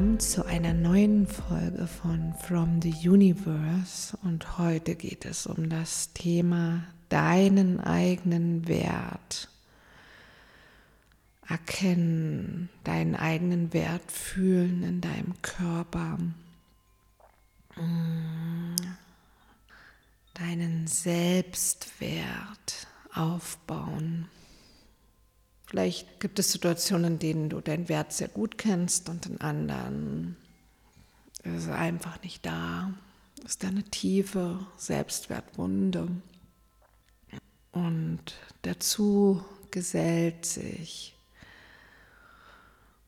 willkommen zu einer neuen Folge von From the Universe und heute geht es um das Thema deinen eigenen Wert. Erkennen, deinen eigenen Wert fühlen in deinem Körper. Deinen Selbstwert aufbauen. Vielleicht gibt es Situationen, in denen du deinen Wert sehr gut kennst und in anderen ist er einfach nicht da. Ist eine tiefe Selbstwertwunde. Und dazu gesellt sich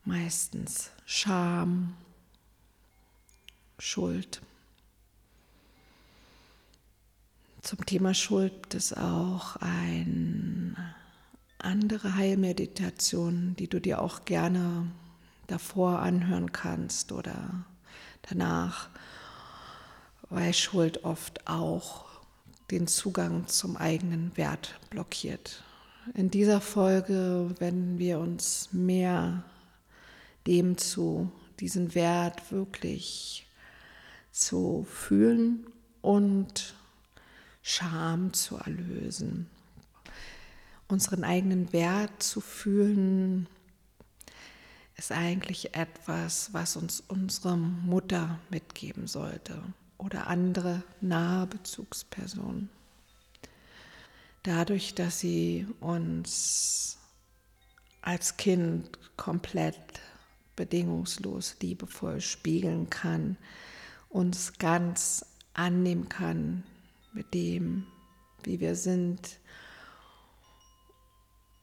meistens Scham, Schuld. Zum Thema Schuld gibt es auch ein andere Heilmeditationen, die du dir auch gerne davor anhören kannst oder danach, weil Schuld oft auch den Zugang zum eigenen Wert blockiert. In dieser Folge wenden wir uns mehr dem zu, diesen Wert wirklich zu fühlen und Scham zu erlösen unseren eigenen Wert zu fühlen, ist eigentlich etwas, was uns unsere Mutter mitgeben sollte oder andere nahe Bezugspersonen. Dadurch, dass sie uns als Kind komplett bedingungslos, liebevoll spiegeln kann, uns ganz annehmen kann mit dem, wie wir sind,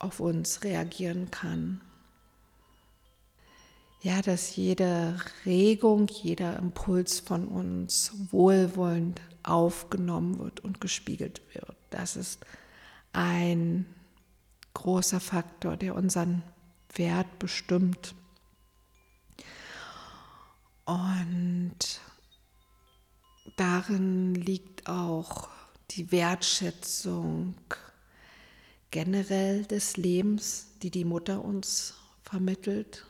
auf uns reagieren kann. Ja, dass jede Regung, jeder Impuls von uns wohlwollend aufgenommen wird und gespiegelt wird. Das ist ein großer Faktor, der unseren Wert bestimmt. Und darin liegt auch die Wertschätzung generell des Lebens, die die Mutter uns vermittelt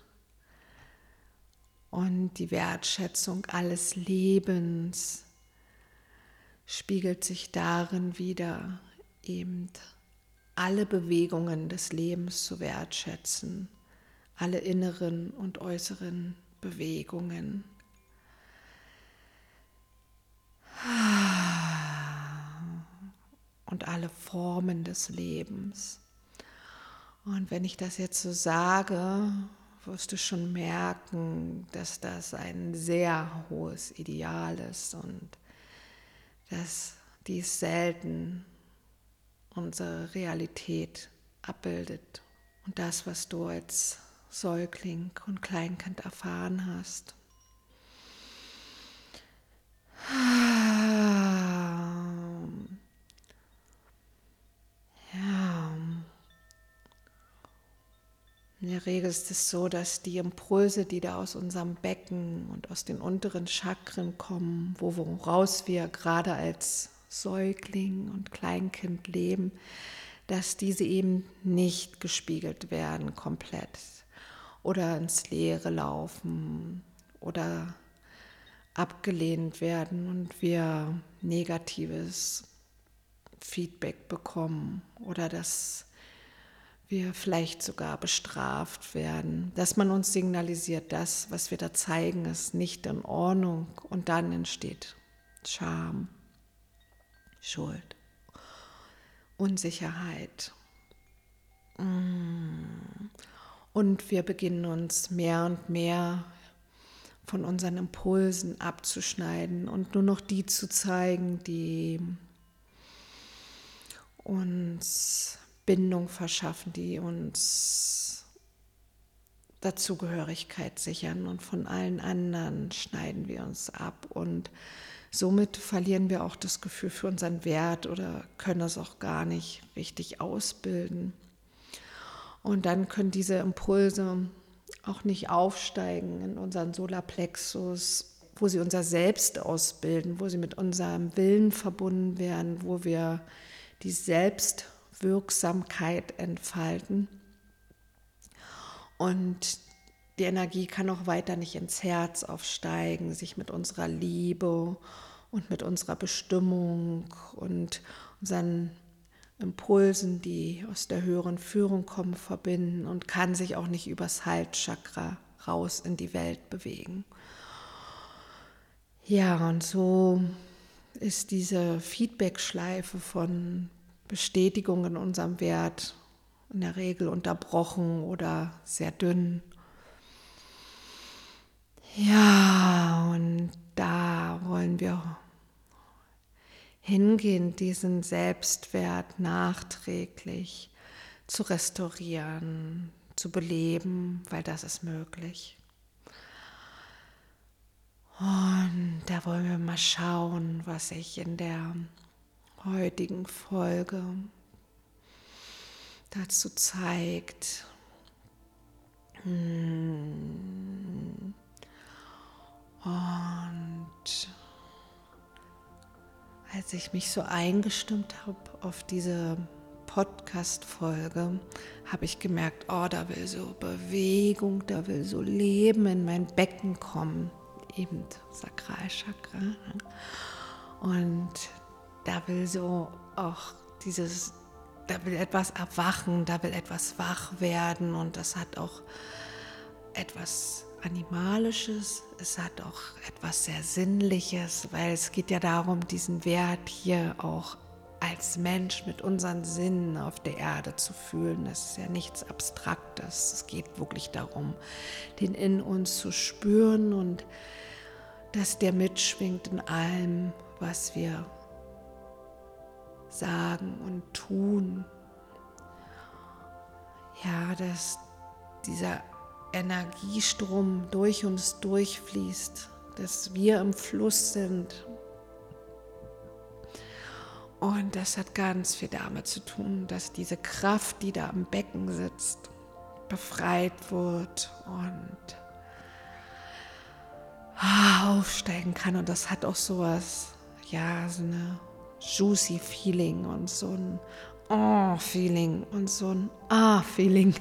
und die Wertschätzung alles Lebens spiegelt sich darin wieder, eben alle Bewegungen des Lebens zu wertschätzen, alle inneren und äußeren Bewegungen. Und alle Formen des Lebens. Und wenn ich das jetzt so sage, wirst du schon merken, dass das ein sehr hohes Ideal ist und dass dies selten unsere Realität abbildet und das, was du als Säugling und Kleinkind erfahren hast. Der Regel ist es so, dass die Impulse, die da aus unserem Becken und aus den unteren Chakren kommen, woraus wir gerade als Säugling und Kleinkind leben, dass diese eben nicht gespiegelt werden komplett oder ins Leere laufen oder abgelehnt werden und wir negatives Feedback bekommen oder das wir vielleicht sogar bestraft werden, dass man uns signalisiert, das, was wir da zeigen, ist nicht in Ordnung und dann entsteht Scham, Schuld, Unsicherheit. Mm. Und wir beginnen uns mehr und mehr von unseren Impulsen abzuschneiden und nur noch die zu zeigen, die uns Bindung verschaffen, die uns Dazugehörigkeit sichern und von allen anderen schneiden wir uns ab und somit verlieren wir auch das Gefühl für unseren Wert oder können es auch gar nicht richtig ausbilden. Und dann können diese Impulse auch nicht aufsteigen in unseren Solarplexus, wo sie unser Selbst ausbilden, wo sie mit unserem Willen verbunden werden, wo wir die Selbst Wirksamkeit entfalten. Und die Energie kann auch weiter nicht ins Herz aufsteigen, sich mit unserer Liebe und mit unserer Bestimmung und unseren Impulsen, die aus der höheren Führung kommen, verbinden und kann sich auch nicht übers Halschakra raus in die Welt bewegen. Ja, und so ist diese Feedback-Schleife von Bestätigung in unserem Wert in der Regel unterbrochen oder sehr dünn. Ja, und da wollen wir hingehen, diesen Selbstwert nachträglich zu restaurieren, zu beleben, weil das ist möglich. Und da wollen wir mal schauen, was sich in der heutigen Folge dazu zeigt. Und als ich mich so eingestimmt habe auf diese Podcast-Folge, habe ich gemerkt, oh, da will so Bewegung, da will so Leben in mein Becken kommen eben Sakralchakra. Ne? Und da will so auch dieses, da will etwas erwachen, da will etwas wach werden und das hat auch etwas Animalisches, es hat auch etwas sehr Sinnliches, weil es geht ja darum, diesen Wert hier auch als Mensch mit unseren Sinnen auf der Erde zu fühlen. Das ist ja nichts Abstraktes. Es geht wirklich darum, den in uns zu spüren und dass der mitschwingt in allem, was wir sagen und tun. Ja, dass dieser Energiestrom durch uns durchfließt, dass wir im Fluss sind. Und das hat ganz viel damit zu tun, dass diese Kraft, die da am Becken sitzt, befreit wird und Ah, aufsteigen kann. Und das hat auch sowas, ja, so eine juicy Feeling und so ein Oh Feeling und so ein Ah Feeling.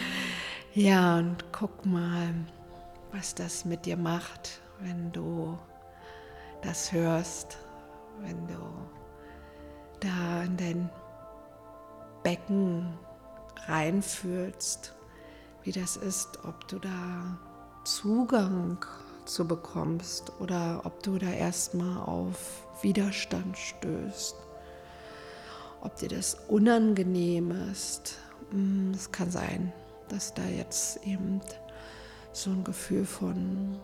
ja, und guck mal, was das mit dir macht, wenn du das hörst, wenn du da in dein Becken reinfühlst, wie das ist, ob du da Zugang zu bekommst oder ob du da erstmal auf Widerstand stößt. Ob dir das unangenehm ist. Es kann sein, dass da jetzt eben so ein Gefühl von,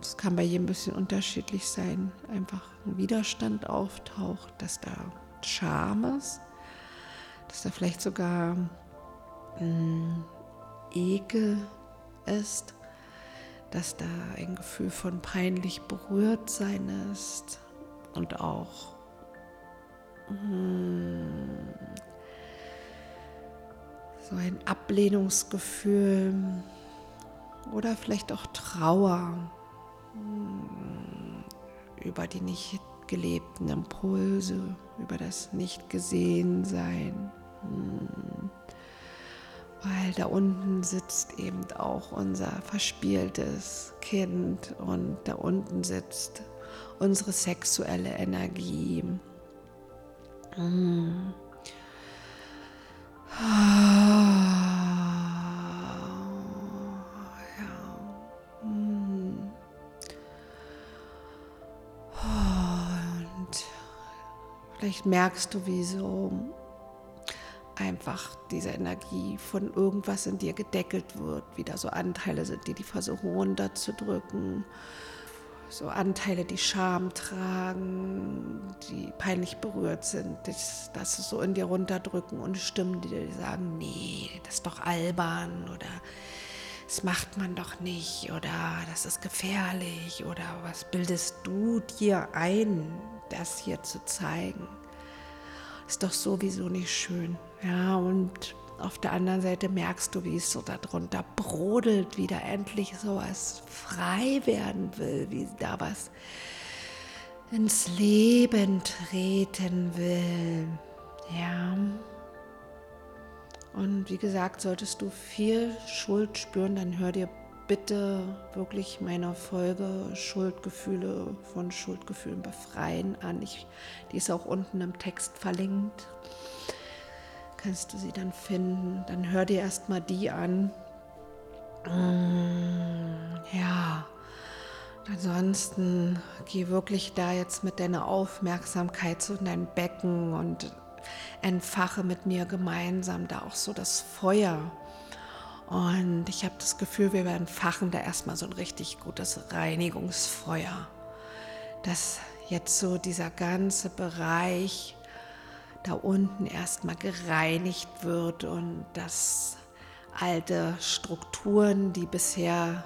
es kann bei jedem ein bisschen unterschiedlich sein, einfach ein Widerstand auftaucht, dass da Scham ist, dass da vielleicht sogar mm, Ekel ist dass da ein Gefühl von peinlich berührt sein ist. Und auch. Hm, so ein Ablehnungsgefühl. Oder vielleicht auch Trauer. Hm, über die nicht gelebten Impulse, über das nicht gesehen sein. Hm weil da unten sitzt eben auch unser verspieltes Kind und da unten sitzt unsere sexuelle Energie. Hm. Und vielleicht merkst du, wie so einfach diese Energie von irgendwas in dir gedeckelt wird, wieder so Anteile sind, die die versuchen runterzudrücken, so Anteile, die Scham tragen, die peinlich berührt sind, das, das so in dir runterdrücken und Stimmen, die dir sagen, nee, das ist doch albern oder das macht man doch nicht oder das ist gefährlich oder was bildest du dir ein, das hier zu zeigen? Ist doch sowieso nicht schön. Ja, und auf der anderen Seite merkst du, wie es so darunter brodelt, wie da endlich sowas frei werden will, wie da was ins Leben treten will. Ja. Und wie gesagt, solltest du viel Schuld spüren, dann hör dir bitte wirklich meine Folge Schuldgefühle von Schuldgefühlen befreien an. Ich, die ist auch unten im Text verlinkt. Kannst du sie dann finden. Dann hör dir erstmal die an. Mm, ja. Ansonsten geh wirklich da jetzt mit deiner Aufmerksamkeit zu deinem Becken und entfache mit mir gemeinsam da auch so das Feuer und ich habe das Gefühl, wir werden fachen da erstmal so ein richtig gutes Reinigungsfeuer. Dass jetzt so dieser ganze Bereich da unten erstmal gereinigt wird und dass alte Strukturen, die bisher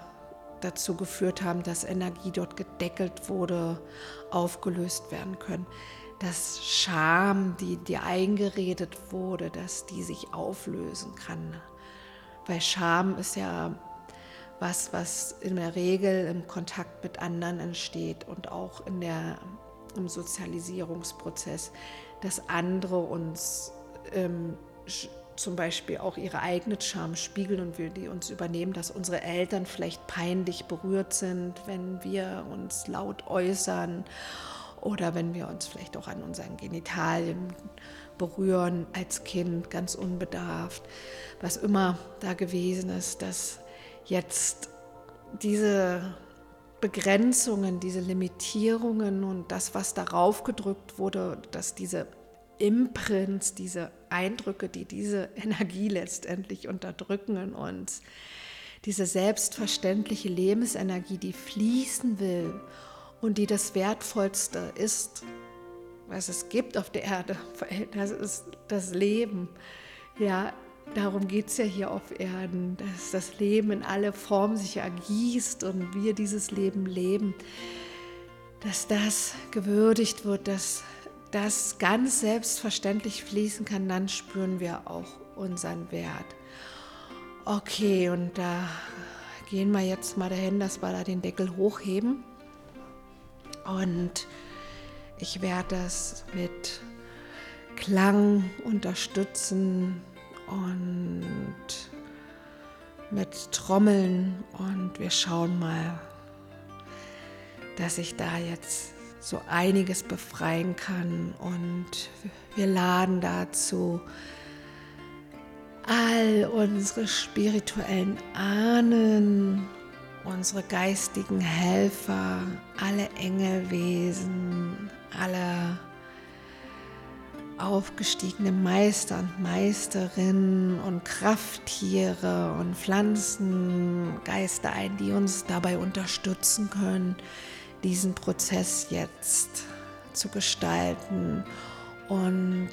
dazu geführt haben, dass Energie dort gedeckelt wurde, aufgelöst werden können. Dass Scham, die dir eingeredet wurde, dass die sich auflösen kann. Weil Scham ist ja was, was in der Regel im Kontakt mit anderen entsteht und auch in der, im Sozialisierungsprozess, dass andere uns ähm, zum Beispiel auch ihre eigene Scham spiegeln und wir die uns übernehmen, dass unsere Eltern vielleicht peinlich berührt sind, wenn wir uns laut äußern oder wenn wir uns vielleicht auch an unseren Genitalien berühren als Kind, ganz unbedarft, was immer da gewesen ist, dass jetzt diese Begrenzungen, diese Limitierungen und das, was darauf gedrückt wurde, dass diese Imprints, diese Eindrücke, die diese Energie letztendlich unterdrücken in uns, diese selbstverständliche Lebensenergie, die fließen will und die das Wertvollste ist, was es gibt auf der Erde. Das ist das Leben. Ja, darum geht es ja hier auf Erden, dass das Leben in alle Formen sich ergießt und wir dieses Leben leben. Dass das gewürdigt wird, dass das ganz selbstverständlich fließen kann, dann spüren wir auch unseren Wert. Okay, und da gehen wir jetzt mal dahin, dass wir da den Deckel hochheben. Und ich werde das mit Klang unterstützen und mit Trommeln. Und wir schauen mal, dass ich da jetzt so einiges befreien kann. Und wir laden dazu all unsere spirituellen Ahnen unsere geistigen Helfer, alle Engelwesen, alle aufgestiegene Meister und Meisterinnen und Krafttiere und Pflanzengeister ein, die uns dabei unterstützen können, diesen Prozess jetzt zu gestalten und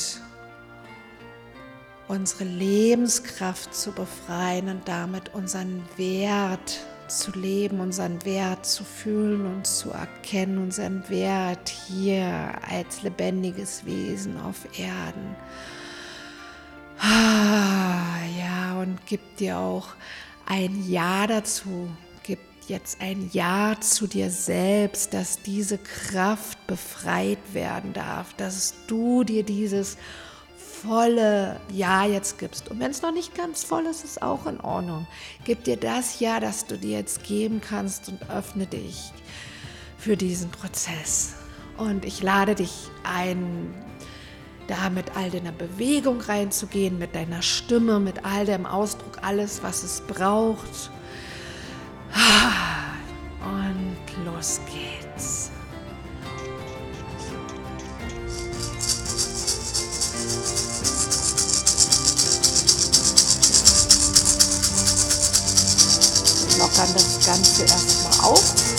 unsere Lebenskraft zu befreien und damit unseren Wert zu zu leben, unseren Wert zu fühlen und zu erkennen, unseren Wert hier als lebendiges Wesen auf Erden. Ah, ja, und gib dir auch ein Ja dazu. Gib jetzt ein Ja zu dir selbst, dass diese Kraft befreit werden darf, dass du dir dieses volle Ja jetzt gibst. Und wenn es noch nicht ganz voll ist, ist auch in Ordnung. Gib dir das Ja, das du dir jetzt geben kannst und öffne dich für diesen Prozess. Und ich lade dich ein, da mit all deiner Bewegung reinzugehen, mit deiner Stimme, mit all dem Ausdruck, alles, was es braucht. Und los geht's. Lockern das Ganze erstmal auf.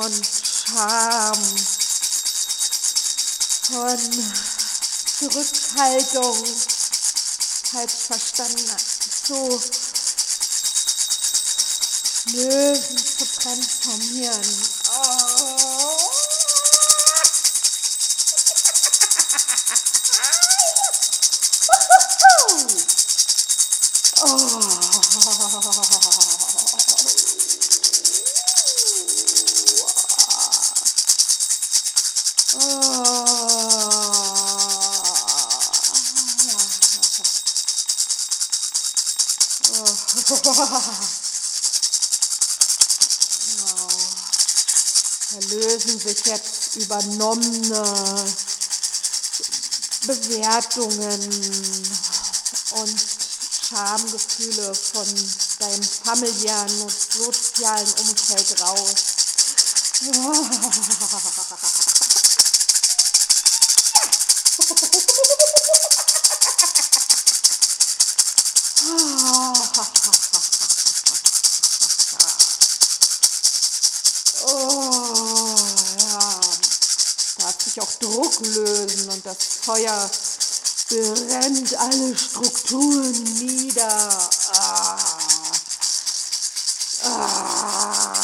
Von Scham, von Zurückhaltung, falsch verstanden, zu Löwen zu transformieren. Oh. Jetzt übernommene Bewertungen und Schamgefühle von deinem familiären und sozialen Umfeld raus. Feuer brennt alle Strukturen nieder. Ah. Ah.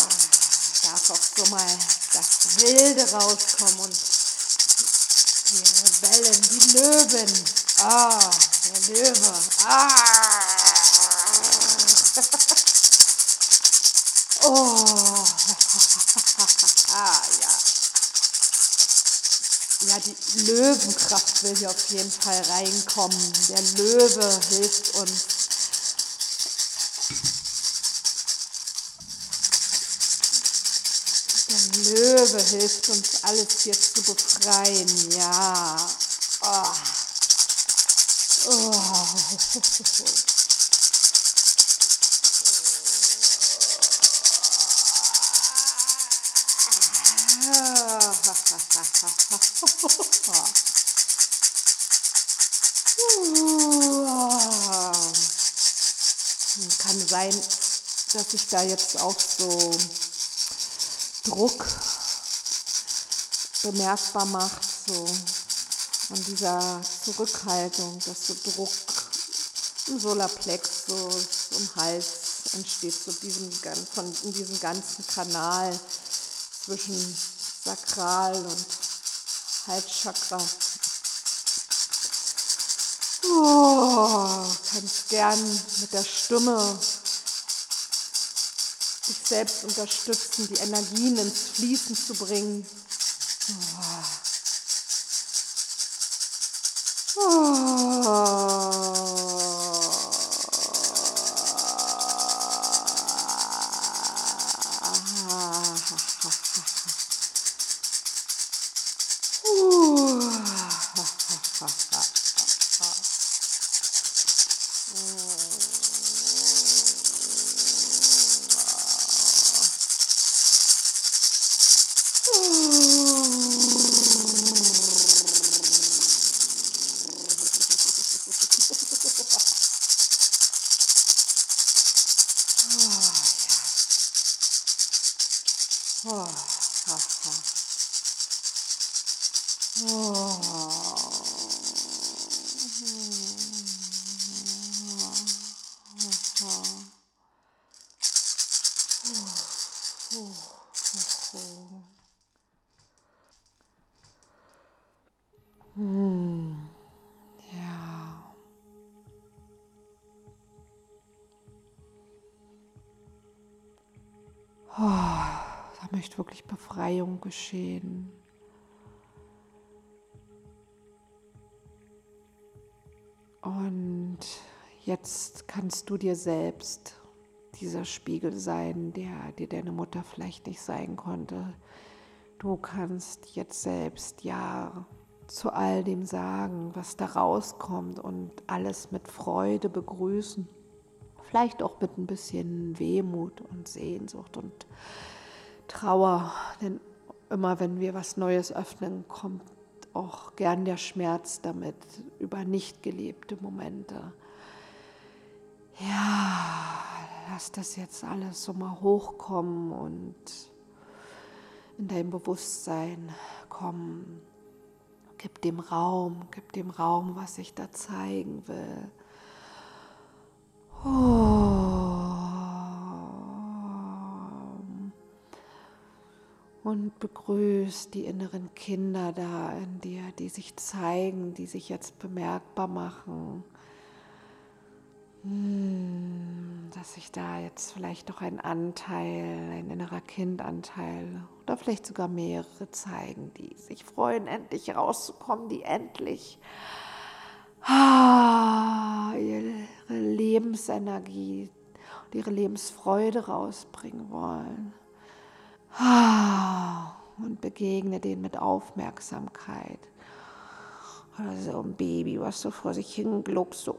Darf auch so mal das Wilde rauskommen und die Rebellen, die Löwen. Ah, der Löwe. Ah. oh. Löwenkraft will hier auf jeden Fall reinkommen. Der Löwe hilft uns. Der Löwe hilft uns, alles hier zu befreien. Ja. Oh. Oh. sein, dass sich da jetzt auch so Druck bemerkbar macht, so von dieser Zurückhaltung, dass so Druck im Solarplexus, im Hals entsteht, so diesem, von, in diesem ganzen Kanal zwischen Sakral und Halschakra. Oh, kannst gern mit der Stimme selbst unterstützen, die Energien ins Fließen zu bringen. Oh. Geschehen. Und jetzt kannst du dir selbst dieser Spiegel sein, der dir deine Mutter vielleicht nicht sein konnte. Du kannst jetzt selbst ja zu all dem sagen, was da rauskommt und alles mit Freude begrüßen. Vielleicht auch mit ein bisschen Wehmut und Sehnsucht und Trauer, denn immer wenn wir was Neues öffnen, kommt auch gern der Schmerz damit über nicht gelebte Momente. Ja, lass das jetzt alles so mal hochkommen und in dein Bewusstsein kommen. Gib dem Raum, gib dem Raum, was ich da zeigen will. Oh. Und begrüßt die inneren Kinder da in dir, die sich zeigen, die sich jetzt bemerkbar machen. Hm, dass sich da jetzt vielleicht doch ein Anteil, ein innerer Kindanteil oder vielleicht sogar mehrere zeigen, die sich freuen, endlich rauszukommen, die endlich ah, ihre Lebensenergie und ihre Lebensfreude rausbringen wollen. Ah, und begegne denen mit Aufmerksamkeit. Oder so ein Baby, was so vor sich hin gluckst, so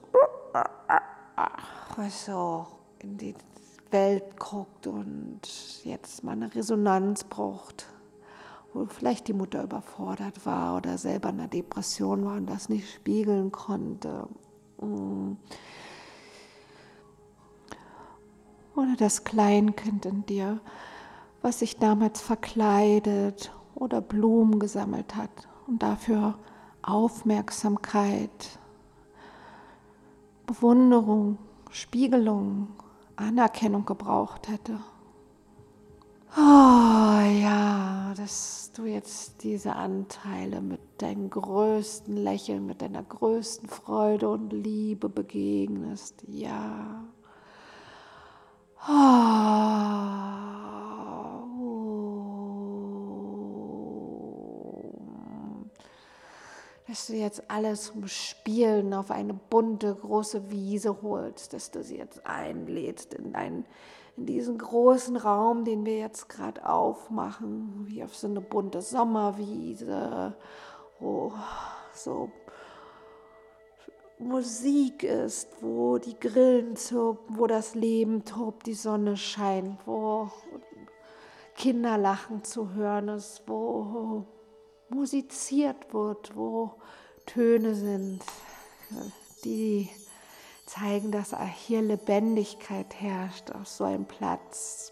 was so in die Welt guckt und jetzt mal eine Resonanz braucht, wo vielleicht die Mutter überfordert war oder selber in einer Depression war und das nicht spiegeln konnte. Mm. Oder das Kleinkind in dir, was sich damals verkleidet oder Blumen gesammelt hat und dafür Aufmerksamkeit, Bewunderung, Spiegelung, Anerkennung gebraucht hätte. Oh ja, dass du jetzt diese Anteile mit deinem größten Lächeln, mit deiner größten Freude und Liebe begegnest. Ja. Oh. Dass du jetzt alles zum Spielen auf eine bunte, große Wiese holst, dass du sie jetzt einlädst in, dein, in diesen großen Raum, den wir jetzt gerade aufmachen, wie auf so eine bunte Sommerwiese, wo so Musik ist, wo die Grillen zirpen, wo das Leben tobt, die Sonne scheint, wo Kinderlachen zu hören ist, wo musiziert wird, wo Töne sind, die zeigen, dass hier Lebendigkeit herrscht auf so einem Platz,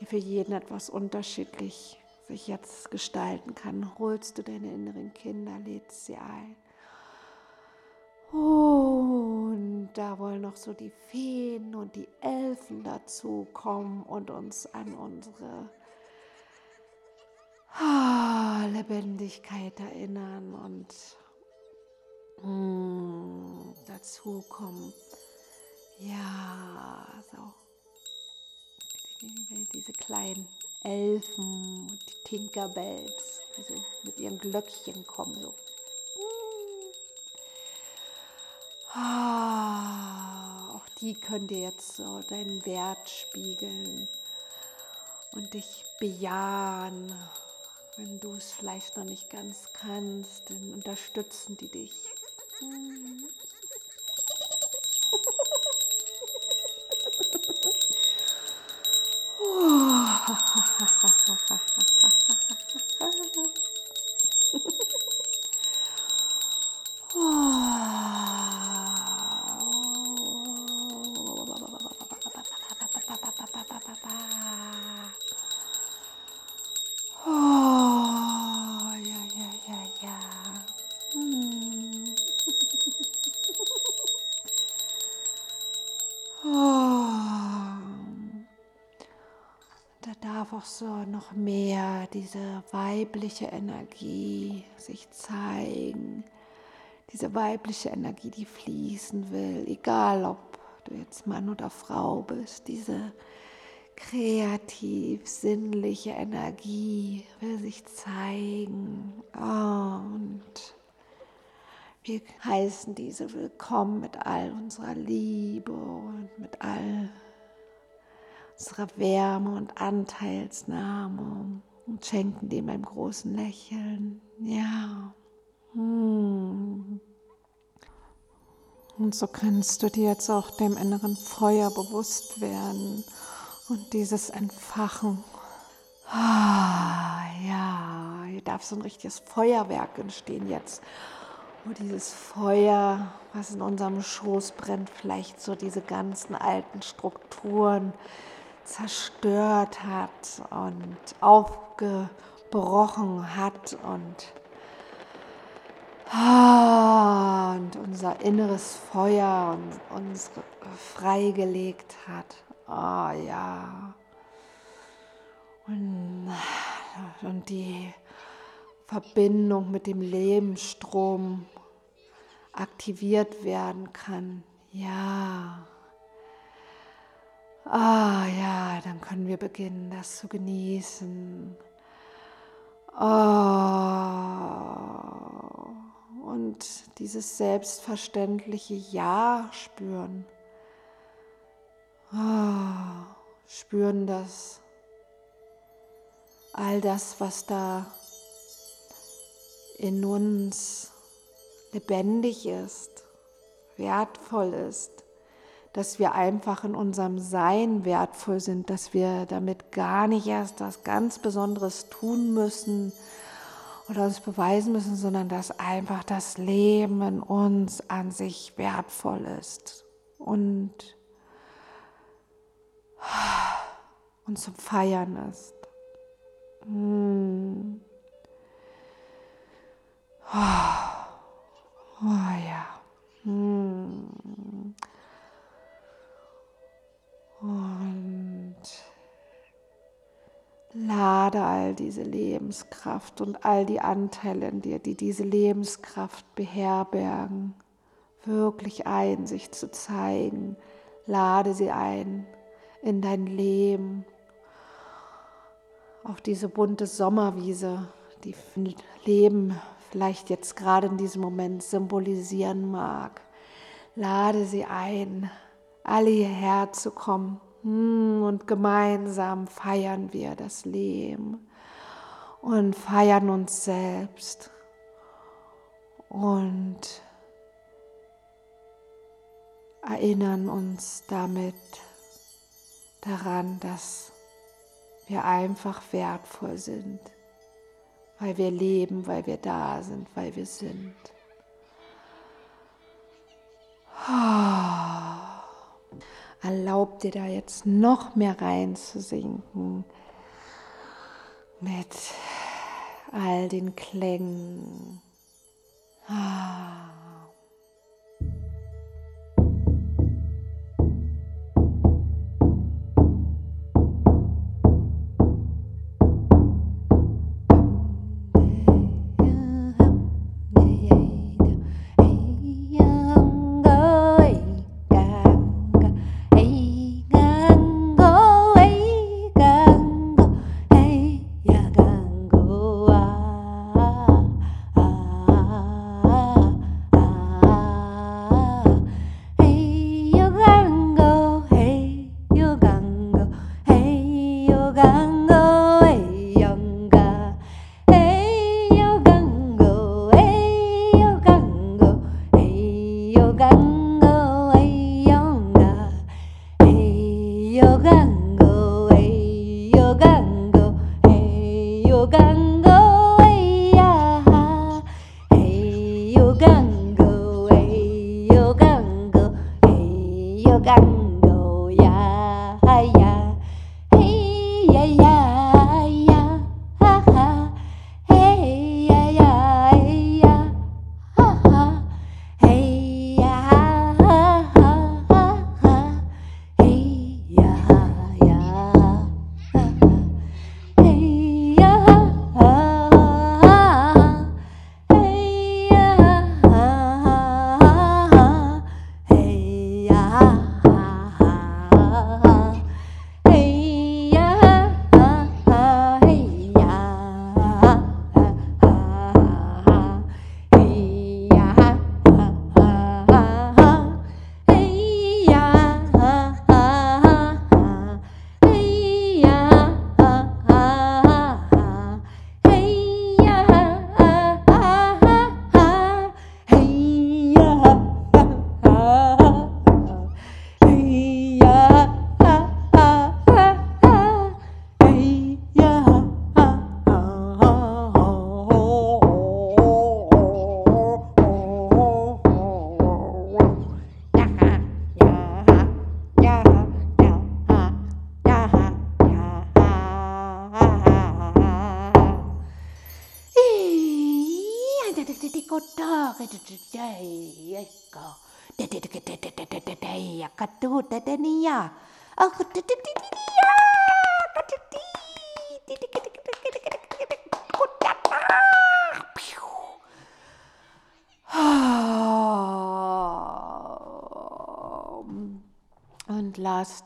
der für jeden etwas unterschiedlich sich jetzt gestalten kann. Holst du deine inneren Kinder, lädst sie ein. Und da wollen noch so die Feen und die Elfen dazu kommen und uns an unsere ah, Lebendigkeit erinnern und mm, dazu kommen. Ja, so. Diese kleinen Elfen und die Tinkerbells, die so mit ihren Glöckchen kommen, so. Ah, auch die können dir jetzt so deinen Wert spiegeln und dich bejahen wenn du es vielleicht noch nicht ganz kannst, dann unterstützen die dich. einfach so noch mehr diese weibliche Energie sich zeigen. Diese weibliche Energie, die fließen will, egal ob du jetzt Mann oder Frau bist. Diese kreativ sinnliche Energie will sich zeigen. Und wir heißen diese willkommen mit all unserer Liebe und mit all unserer Wärme und Anteilsnahme und schenken dem ein großen Lächeln. Ja. Hm. Und so kannst du dir jetzt auch dem inneren Feuer bewusst werden und dieses Entfachen. Ah, ja, hier darf so ein richtiges Feuerwerk entstehen jetzt. Wo dieses Feuer, was in unserem Schoß brennt, vielleicht so diese ganzen alten Strukturen zerstört hat und aufgebrochen hat und Ah, und unser inneres Feuer uns freigelegt hat. Oh, ja. Und, und die Verbindung mit dem Lebensstrom aktiviert werden kann. Ja. Ah ja, dann können wir beginnen, das zu genießen. Oh und dieses selbstverständliche Ja spüren. Oh, spüren das, all das, was da in uns lebendig ist, wertvoll ist, dass wir einfach in unserem Sein wertvoll sind, dass wir damit gar nicht erst was ganz Besonderes tun müssen, oder uns beweisen müssen, sondern dass einfach das Leben in uns an sich wertvoll ist und, und zum Feiern ist. Hm. Oh, ja. Hm. Und Lade all diese Lebenskraft und all die Anteile in dir, die diese Lebenskraft beherbergen, wirklich ein, sich zu zeigen. Lade sie ein in dein Leben, auf diese bunte Sommerwiese, die Leben vielleicht jetzt gerade in diesem Moment symbolisieren mag. Lade sie ein, alle hierher zu kommen hm, und gemeinsam feiern wir das Leben und feiern uns selbst und erinnern uns damit daran, dass wir einfach wertvoll sind, weil wir leben, weil wir da sind, weil wir sind. Oh. Erlaub dir da jetzt noch mehr reinzusinken mit all den Klängen. Ah.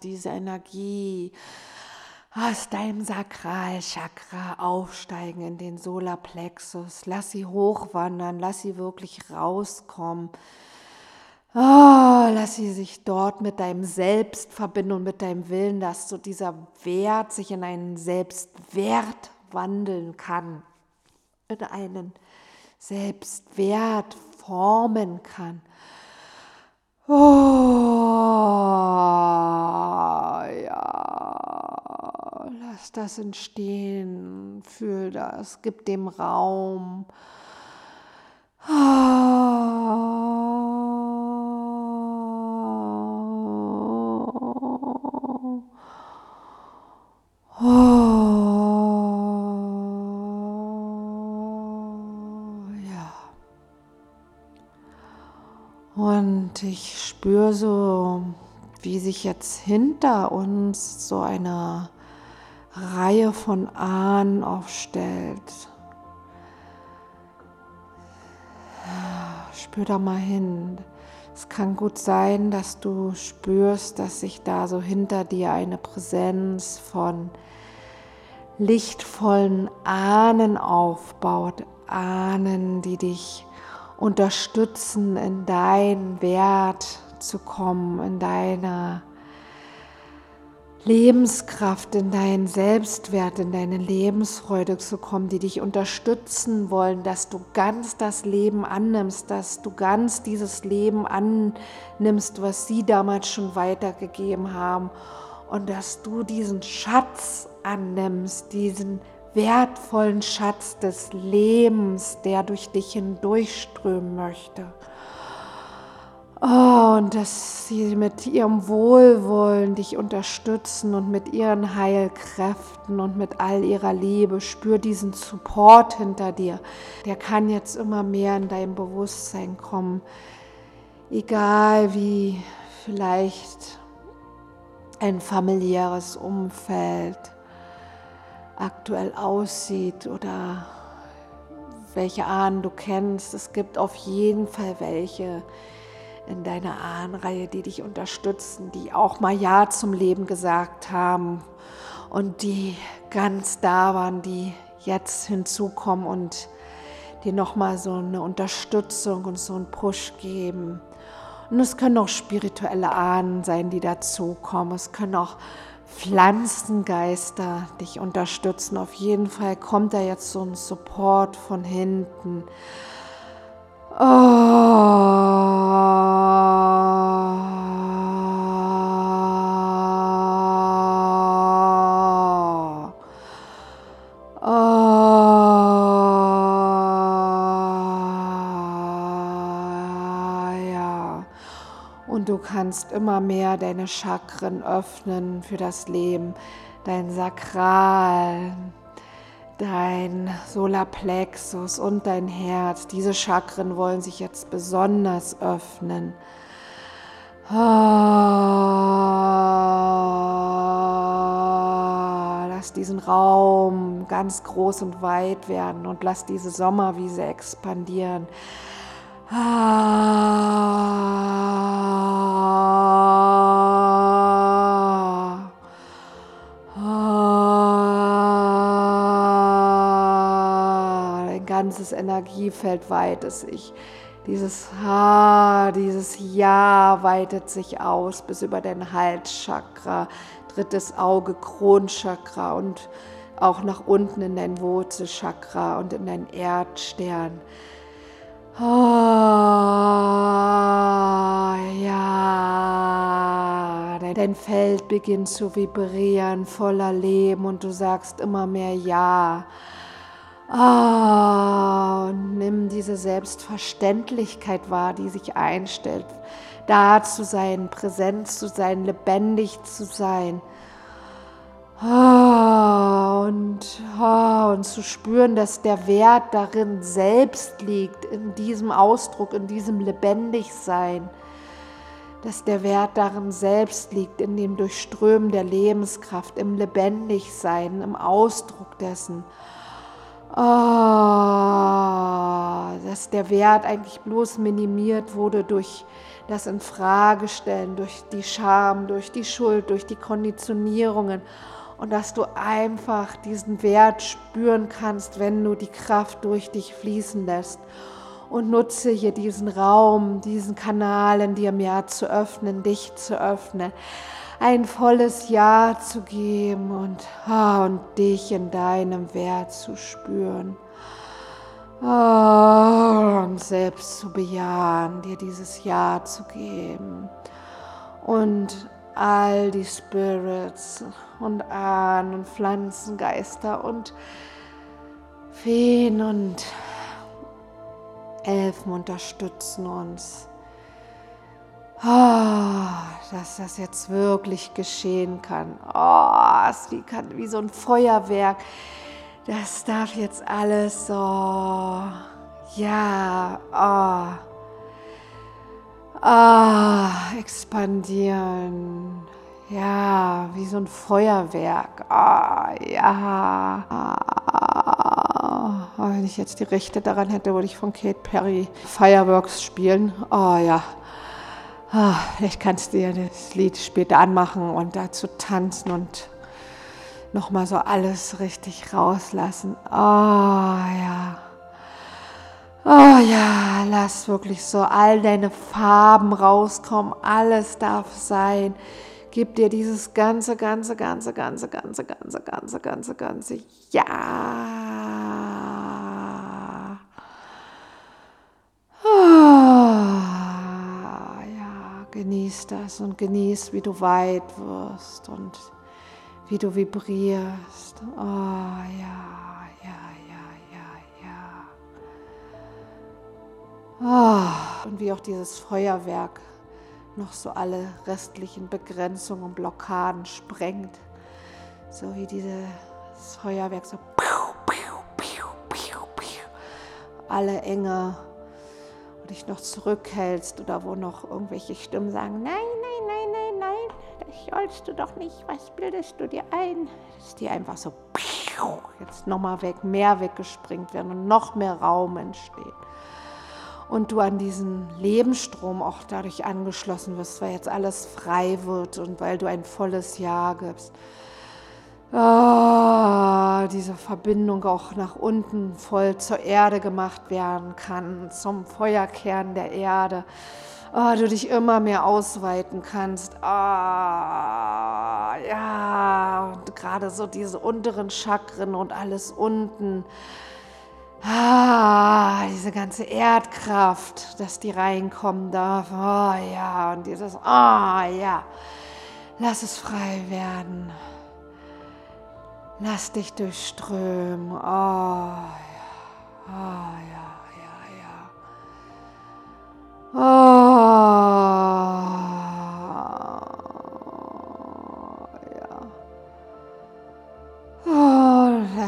Diese Energie aus deinem Sakralchakra aufsteigen in den Solarplexus. Lass sie hochwandern, lass sie wirklich rauskommen. Oh, lass sie sich dort mit deinem Selbst verbinden und mit deinem Willen, dass so dieser Wert sich in einen Selbstwert wandeln kann, in einen Selbstwert formen kann. Oh, ja, lass das entstehen, fühl das, gib dem Raum. Ich spüre so, wie sich jetzt hinter uns so eine Reihe von Ahnen aufstellt. Spür da mal hin. Es kann gut sein, dass du spürst, dass sich da so hinter dir eine Präsenz von lichtvollen Ahnen aufbaut. Ahnen, die dich unterstützen, in deinen Wert zu kommen, in deiner Lebenskraft, in deinen Selbstwert, in deine Lebensfreude zu kommen, die dich unterstützen wollen, dass du ganz das Leben annimmst, dass du ganz dieses Leben annimmst, was sie damals schon weitergegeben haben. Und dass du diesen Schatz annimmst, diesen wertvollen Schatz des Lebens, der durch dich hindurchströmen möchte. Oh, und dass sie mit ihrem Wohlwollen dich unterstützen und mit ihren Heilkräften und mit all ihrer Liebe. Spür diesen Support hinter dir. Der kann jetzt immer mehr in dein Bewusstsein kommen. Egal wie vielleicht ein familiäres Umfeld aktuell aussieht oder welche Ahnen du kennst. Es gibt auf jeden Fall welche in deiner Ahnenreihe, die dich unterstützen, die auch mal Ja zum Leben gesagt haben und die ganz da waren, die jetzt hinzukommen und dir nochmal so eine Unterstützung und so einen Push geben. Und es können auch spirituelle Ahnen sein, die dazukommen. Es können auch Pflanzengeister dich unterstützen. Auf jeden Fall kommt da jetzt so ein Support von hinten. Oh. Kannst immer mehr deine Chakren öffnen für das Leben, dein Sakral, dein Solarplexus und dein Herz. Diese Chakren wollen sich jetzt besonders öffnen. Oh, lass diesen Raum ganz groß und weit werden und lass diese Sommerwiese expandieren. Ah. Energiefeld weitet sich. Dieses Ha, dieses Ja weitet sich aus bis über dein Halschakra, drittes Auge, Kronchakra und auch nach unten in dein Wurzelchakra und in dein Erdstern. Oh, ja, dein Feld beginnt zu vibrieren, voller Leben und du sagst immer mehr Ja. Oh, und nimm diese Selbstverständlichkeit wahr, die sich einstellt, da zu sein, präsent zu sein, lebendig zu sein. Ah, und, ah, und zu spüren, dass der Wert darin selbst liegt, in diesem Ausdruck, in diesem Lebendigsein, dass der Wert darin selbst liegt, in dem Durchströmen der Lebenskraft, im Lebendigsein, im Ausdruck dessen. Oh, dass der Wert eigentlich bloß minimiert wurde durch das Infragestellen, durch die Scham, durch die Schuld, durch die Konditionierungen und dass du einfach diesen Wert spüren kannst, wenn du die Kraft durch dich fließen lässt. Und nutze hier diesen Raum, diesen Kanal in dir mehr zu öffnen, dich zu öffnen, ein volles Ja zu geben und, ah, und dich in deinem Wert zu spüren. Oh, und selbst zu bejahen, dir dieses Ja zu geben. Und all die Spirits und Ahnen und Pflanzengeister und Feen und Elfen unterstützen uns. Oh, dass das jetzt wirklich geschehen kann. Oh, es wie, wie so ein Feuerwerk. Das darf jetzt alles so, ja, oh Ah, expandieren. Ja, wie so ein Feuerwerk. Ah, ja. Ah, wenn ich jetzt die Rechte daran hätte, würde ich von Kate Perry Fireworks spielen. Oh ja. Ah, vielleicht kannst du dir das Lied später anmachen und dazu tanzen und nochmal so alles richtig rauslassen. Oh ja. Oh ja, lass wirklich so all deine Farben rauskommen. Alles darf sein. Gib dir dieses ganze, ganze, ganze, ganze, ganze, ganze, ganze, ganze, ganze Ja. Oh, ja, genieß das und genieß, wie du weit wirst und wie du vibrierst. Oh ja. Oh, und wie auch dieses Feuerwerk noch so alle restlichen Begrenzungen und Blockaden sprengt. So wie dieses Feuerwerk so alle Enge dich noch zurückhältst oder wo noch irgendwelche Stimmen sagen, nein, nein, nein, nein, nein, das sollst du doch nicht, was bildest du dir ein? Dass die einfach so jetzt nochmal weg, mehr weggesprengt werden und noch mehr Raum entsteht und du an diesen Lebensstrom auch dadurch angeschlossen wirst, weil jetzt alles frei wird und weil du ein volles Ja gibst. Oh, diese Verbindung auch nach unten voll zur Erde gemacht werden kann, zum Feuerkern der Erde. Oh, du dich immer mehr ausweiten kannst. Oh, ja, und gerade so diese unteren Chakren und alles unten Ah, diese ganze Erdkraft, dass die reinkommen darf. Oh ja, und dieses, ah oh, ja, lass es frei werden. Lass dich durchströmen. Oh ja, oh ja, ja, ja. Oh.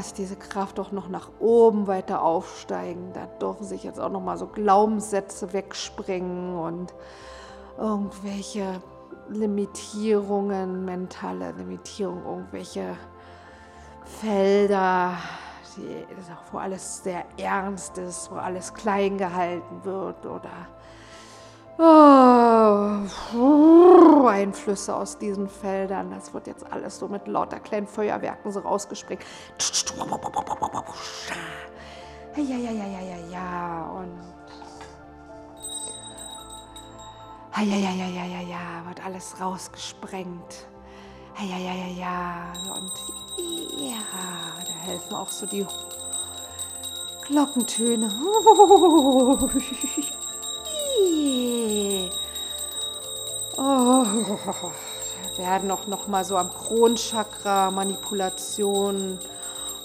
lass diese Kraft doch noch nach oben weiter aufsteigen. Da dürfen sich jetzt auch noch mal so Glaubenssätze wegspringen und irgendwelche Limitierungen, mentale Limitierungen, irgendwelche Felder, die, wo alles sehr ernst ist, wo alles klein gehalten wird oder Oh, Einflüsse aus diesen Feldern. Das wird jetzt alles so mit lauter kleinen Feuerwerken so rausgesprengt. Ja, ja, ja, ja, ja, ja. Und. Ja, ja, ja, ja, ja, ja. Wird alles rausgesprengt. Ja, ja, ja, ja. Und ja, da helfen auch so die Glockentöne. Oh, werden auch noch mal so am Kronchakra Manipulationen,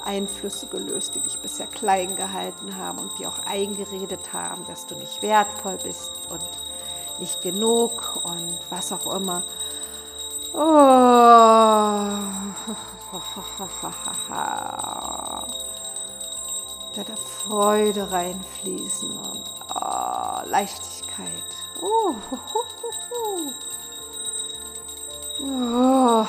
Einflüsse gelöst, die dich bisher klein gehalten haben und die auch eingeredet haben, dass du nicht wertvoll bist und nicht genug und was auch immer. Oh, Da da Freude reinfließen und oh, Leichtigkeit. Oh, oh. Oh.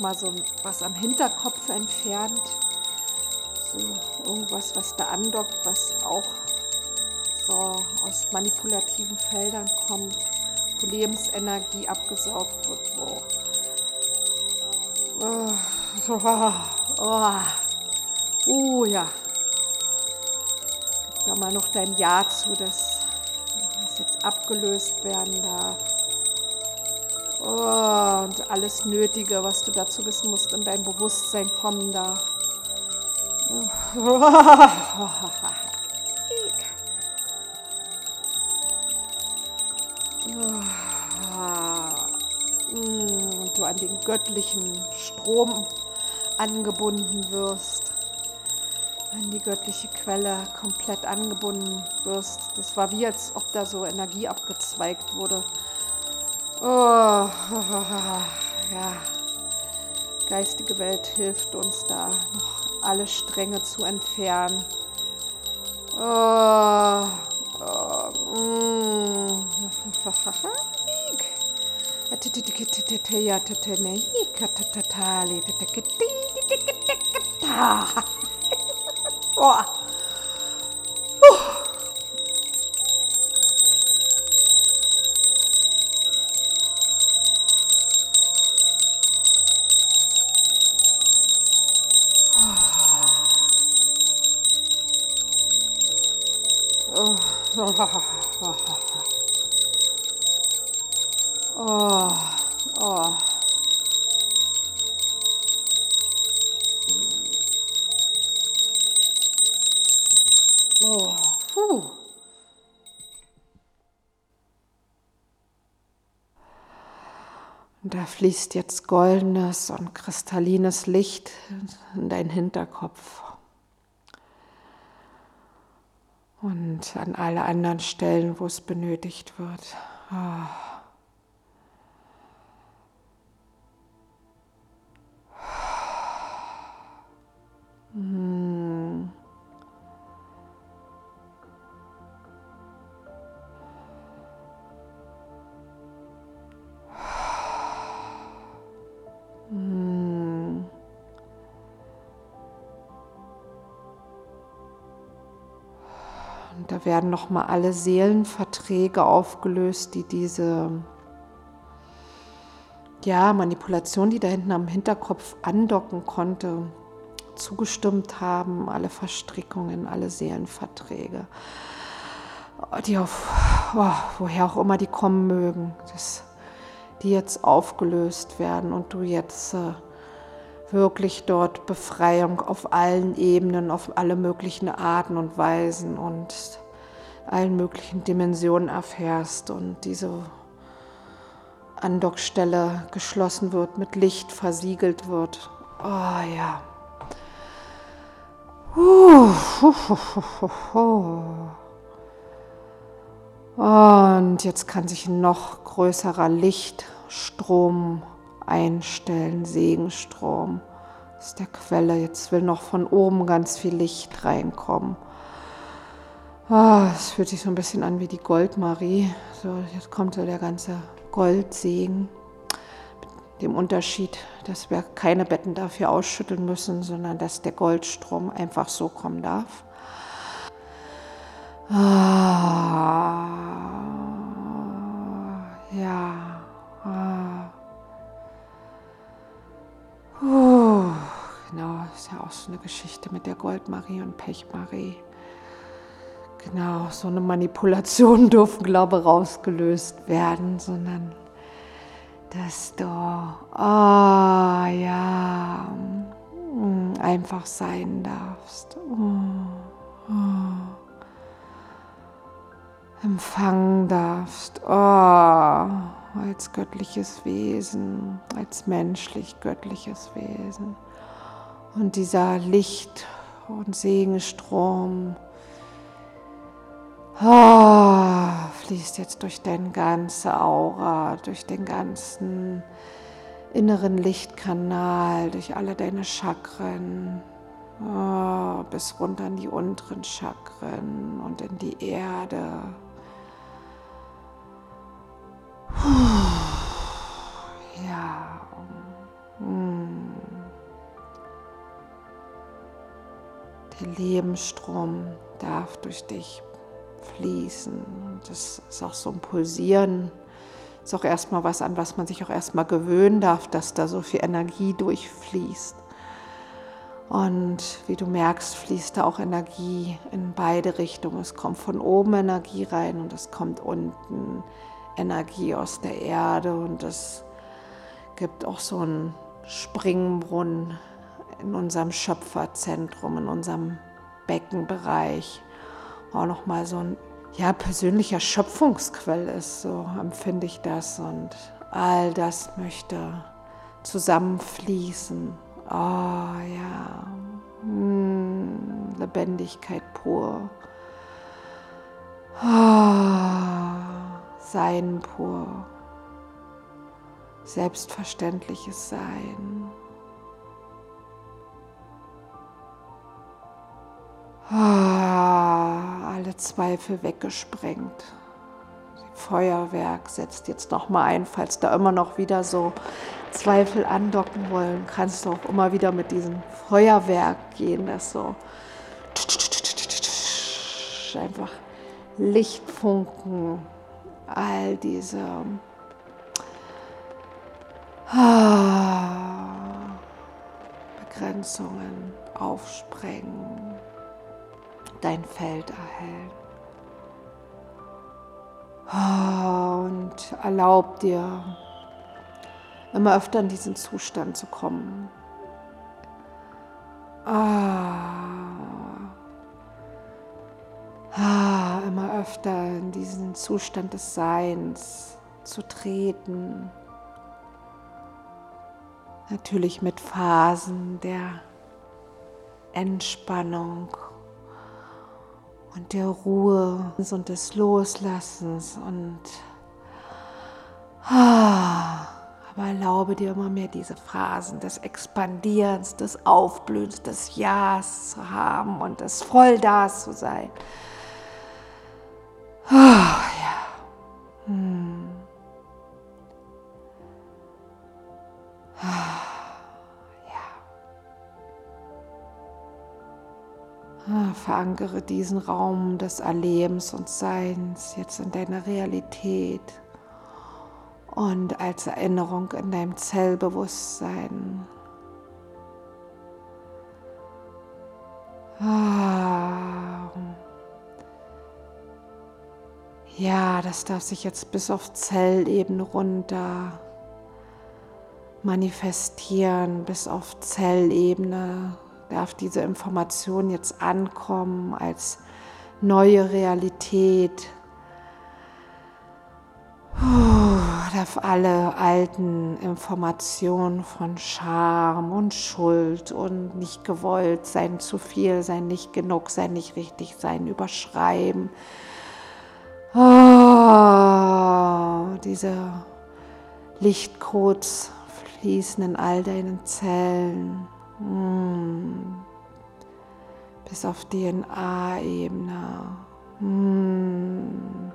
Mal so was am Hinterkopf entfernt. So irgendwas, was da andockt, was auch so aus manipulativen Feldern kommt, wo Lebensenergie abgesaugt wird, wo oh, oh, oh ja, da mal noch dein Ja zu, dass das jetzt abgelöst werden darf. Oh, und alles Nötige, was du dazu wissen musst, in dein Bewusstsein kommen darf. Und du an den göttlichen Strom angebunden wirst an die göttliche Quelle komplett angebunden wirst. Das war wie, als ob da so Energie abgezweigt wurde. Oh, ja. Geistige Welt hilft uns da noch alle Stränge zu entfernen. Oh, oh, mm. Boah. Oh. Oh. Oh. Puh. Da fließt jetzt goldenes und kristallines Licht in deinen Hinterkopf. Und an alle anderen Stellen, wo es benötigt wird. Oh. Nochmal alle Seelenverträge aufgelöst, die diese ja, Manipulation, die da hinten am Hinterkopf andocken konnte, zugestimmt haben, alle Verstrickungen, alle Seelenverträge, die auf, oh, woher auch immer die kommen mögen, dass die jetzt aufgelöst werden und du jetzt äh, wirklich dort Befreiung auf allen Ebenen, auf alle möglichen Arten und Weisen und allen möglichen Dimensionen erfährst und diese Andockstelle geschlossen wird, mit Licht versiegelt wird. Oh ja. Und jetzt kann sich ein noch größerer Lichtstrom einstellen, Segenstrom aus der Quelle. Jetzt will noch von oben ganz viel Licht reinkommen. Ah, es fühlt sich so ein bisschen an wie die Goldmarie. So, jetzt kommt so der ganze Goldsegen. Mit dem Unterschied, dass wir keine Betten dafür ausschütteln müssen, sondern dass der Goldstrom einfach so kommen darf. Ah, ja. Ah. Uh, genau, ist ja auch so eine Geschichte mit der Goldmarie und Pechmarie. Genau, so eine Manipulation dürfen, glaube ich, rausgelöst werden, sondern dass du, oh ja, einfach sein darfst. Oh, oh. Empfangen darfst. Oh, als göttliches Wesen, als menschlich göttliches Wesen. Und dieser Licht- und Segenstrom oh, fließt jetzt durch deine ganze Aura, durch den ganzen inneren Lichtkanal, durch alle deine Chakren, oh, bis runter in die unteren Chakren und in die Erde. Ja. Hm. Der Lebensstrom darf durch dich fließen. Das ist auch so ein Pulsieren ist auch erstmal was, an was man sich auch erstmal gewöhnen darf, dass da so viel Energie durchfließt. Und wie du merkst, fließt da auch Energie in beide Richtungen. Es kommt von oben Energie rein und es kommt unten Energie aus der Erde. Und es gibt auch so einen Springbrunnen in unserem Schöpferzentrum, in unserem Beckenbereich. Auch nochmal so ein ja, persönlicher Schöpfungsquell ist, so empfinde ich das. Und all das möchte zusammenfließen. Oh ja, hm, Lebendigkeit pur. Oh, Sein pur. Selbstverständliches Sein. Alle Zweifel weggesprengt. Feuerwerk setzt jetzt noch mal ein, falls da immer noch wieder so Zweifel andocken wollen, kannst du auch immer wieder mit diesem Feuerwerk gehen, das so einfach Lichtfunken, all diese ah, Begrenzungen aufsprengen dein Feld erhellen. Und erlaub dir, immer öfter in diesen Zustand zu kommen. Ah, ah, immer öfter in diesen Zustand des Seins zu treten. Natürlich mit Phasen der Entspannung und der Ruhe und des Loslassens und ah, aber erlaube dir immer mehr diese Phasen des Expandierens, des Aufblühens, des Ja's zu haben und des Volldas zu sein. Oh, ja. Verankere diesen Raum des Erlebens und Seins jetzt in deiner Realität und als Erinnerung in deinem Zellbewusstsein. Ah. Ja, das darf sich jetzt bis auf Zellebene runter manifestieren, bis auf Zellebene darf diese Information jetzt ankommen als neue Realität. Darf alle alten Informationen von Scham und Schuld und nicht gewollt sein, zu viel sein, nicht genug sein, nicht richtig sein, überschreiben. Oh, diese Lichtcodes fließen in all deinen Zellen. Hm. Bis auf DNA-Ebene. Hm.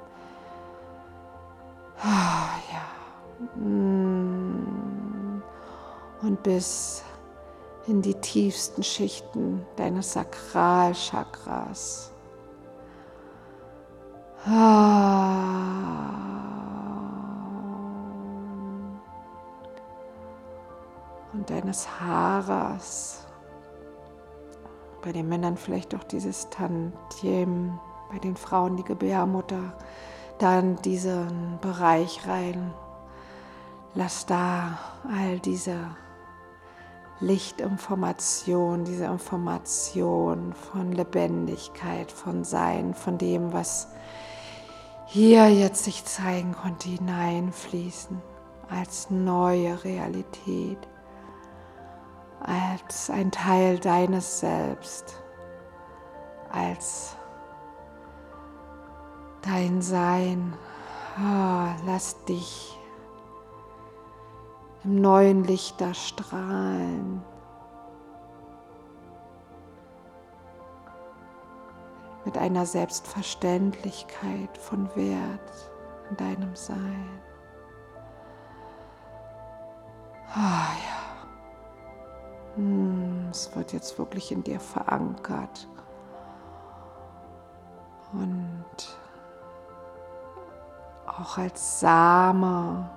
Ah, ja. Hm. Und bis in die tiefsten Schichten deines Sakralchakras. Ah. Und deines Haares. Bei den Männern vielleicht auch dieses Tantiem, bei den Frauen die Gebärmutter. Dann diesen Bereich rein. Lass da all diese Lichtinformation, diese Information von Lebendigkeit, von Sein, von dem, was hier jetzt sich zeigen konnte, hineinfließen als neue Realität, als ein Teil deines Selbst, als dein Sein. Oh, lass dich im neuen Licht da strahlen. Mit einer Selbstverständlichkeit von Wert in deinem Sein. Ah ja. Hm, es wird jetzt wirklich in dir verankert. Und auch als Same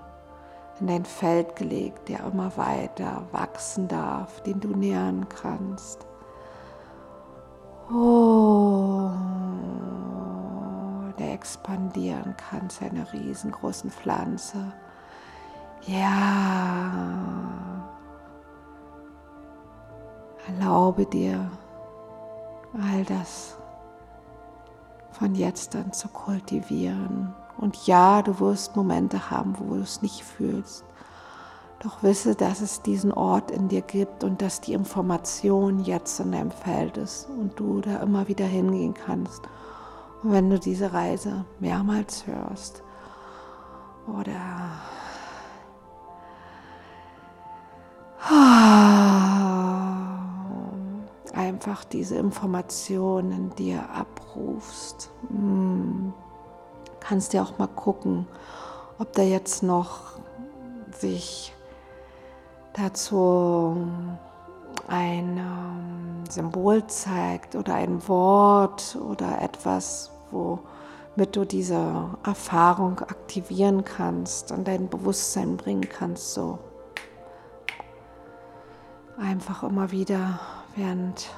in dein Feld gelegt, der immer weiter wachsen darf, den du nähern kannst. Oh, der expandieren kann zu einer riesengroßen Pflanze. Ja, erlaube dir all das von jetzt an zu kultivieren. Und ja, du wirst Momente haben, wo du es nicht fühlst. Doch wisse, dass es diesen Ort in dir gibt und dass die Information jetzt in deinem Feld ist und du da immer wieder hingehen kannst. Und wenn du diese Reise mehrmals hörst oder einfach diese Informationen in dir abrufst. Hm kannst ja auch mal gucken, ob da jetzt noch sich dazu ein ähm, Symbol zeigt oder ein Wort oder etwas, womit du diese Erfahrung aktivieren kannst und dein Bewusstsein bringen kannst, so einfach immer wieder während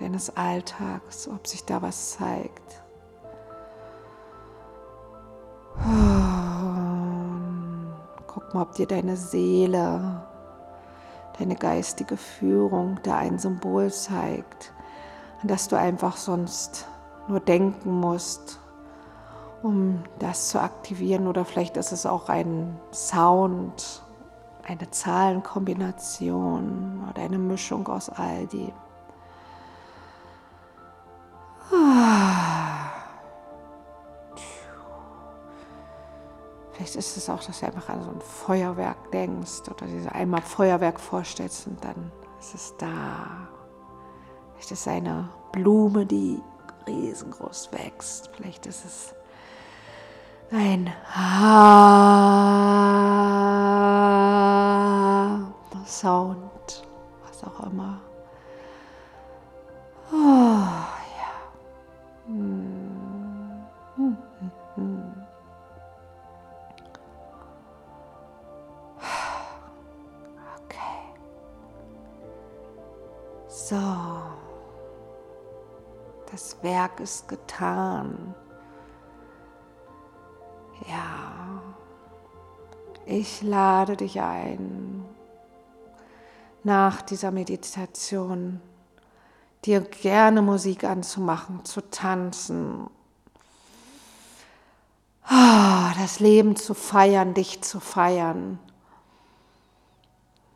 deines Alltags, ob sich da was zeigt. Guck mal, ob dir deine Seele, deine geistige Führung da ein Symbol zeigt, an das du einfach sonst nur denken musst, um das zu aktivieren. Oder vielleicht ist es auch ein Sound, eine Zahlenkombination oder eine Mischung aus all dem. Vielleicht ist es auch, dass du einfach an so ein Feuerwerk denkst oder dir einmal Feuerwerk vorstellst und dann ist es da. Vielleicht ist es eine Blume, die riesengroß wächst. Vielleicht ist es ein Sound, was auch immer. Oh, hm. So, das Werk ist getan. Ja, ich lade dich ein, nach dieser Meditation dir gerne Musik anzumachen, zu tanzen, ah, das Leben zu feiern, dich zu feiern.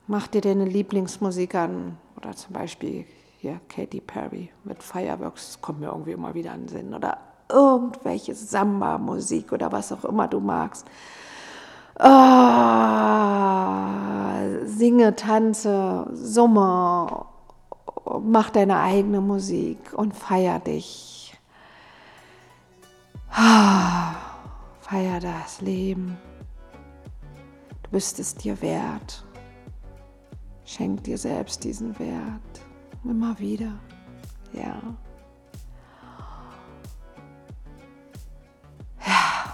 Mach dir deine Lieblingsmusik an, oder zum Beispiel hier Katy Perry mit Fireworks, das kommt mir irgendwie immer wieder an den Sinn. Oder irgendwelche Samba-Musik oder was auch immer du magst. Oh, singe, tanze, summe, mach deine eigene Musik und feier dich. Feier das Leben. Du bist es dir wert. Schenk dir selbst diesen Wert. Immer wieder. Ja. Ja.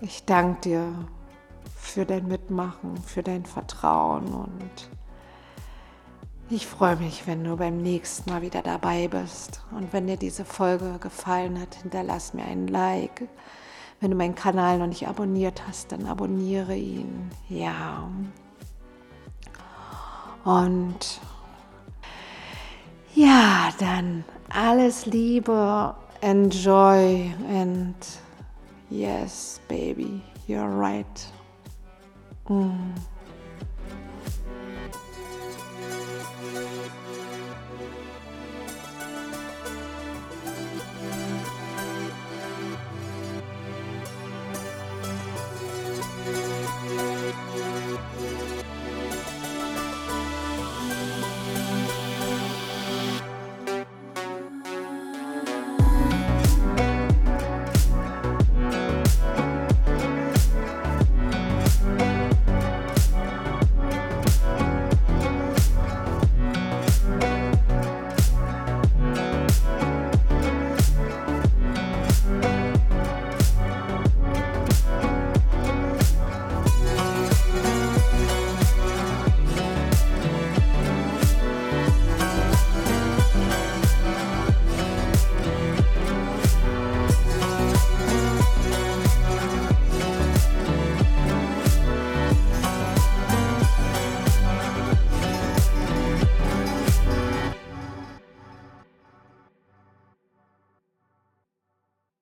Ich danke dir für dein Mitmachen, für dein Vertrauen und ich freue mich, wenn du beim nächsten Mal wieder dabei bist. Und wenn dir diese Folge gefallen hat, hinterlass mir einen Like. Wenn du meinen Kanal noch nicht abonniert hast, dann abonniere ihn. Ja. Und ja, dann alles Liebe, enjoy and yes, baby, you're right. Mm.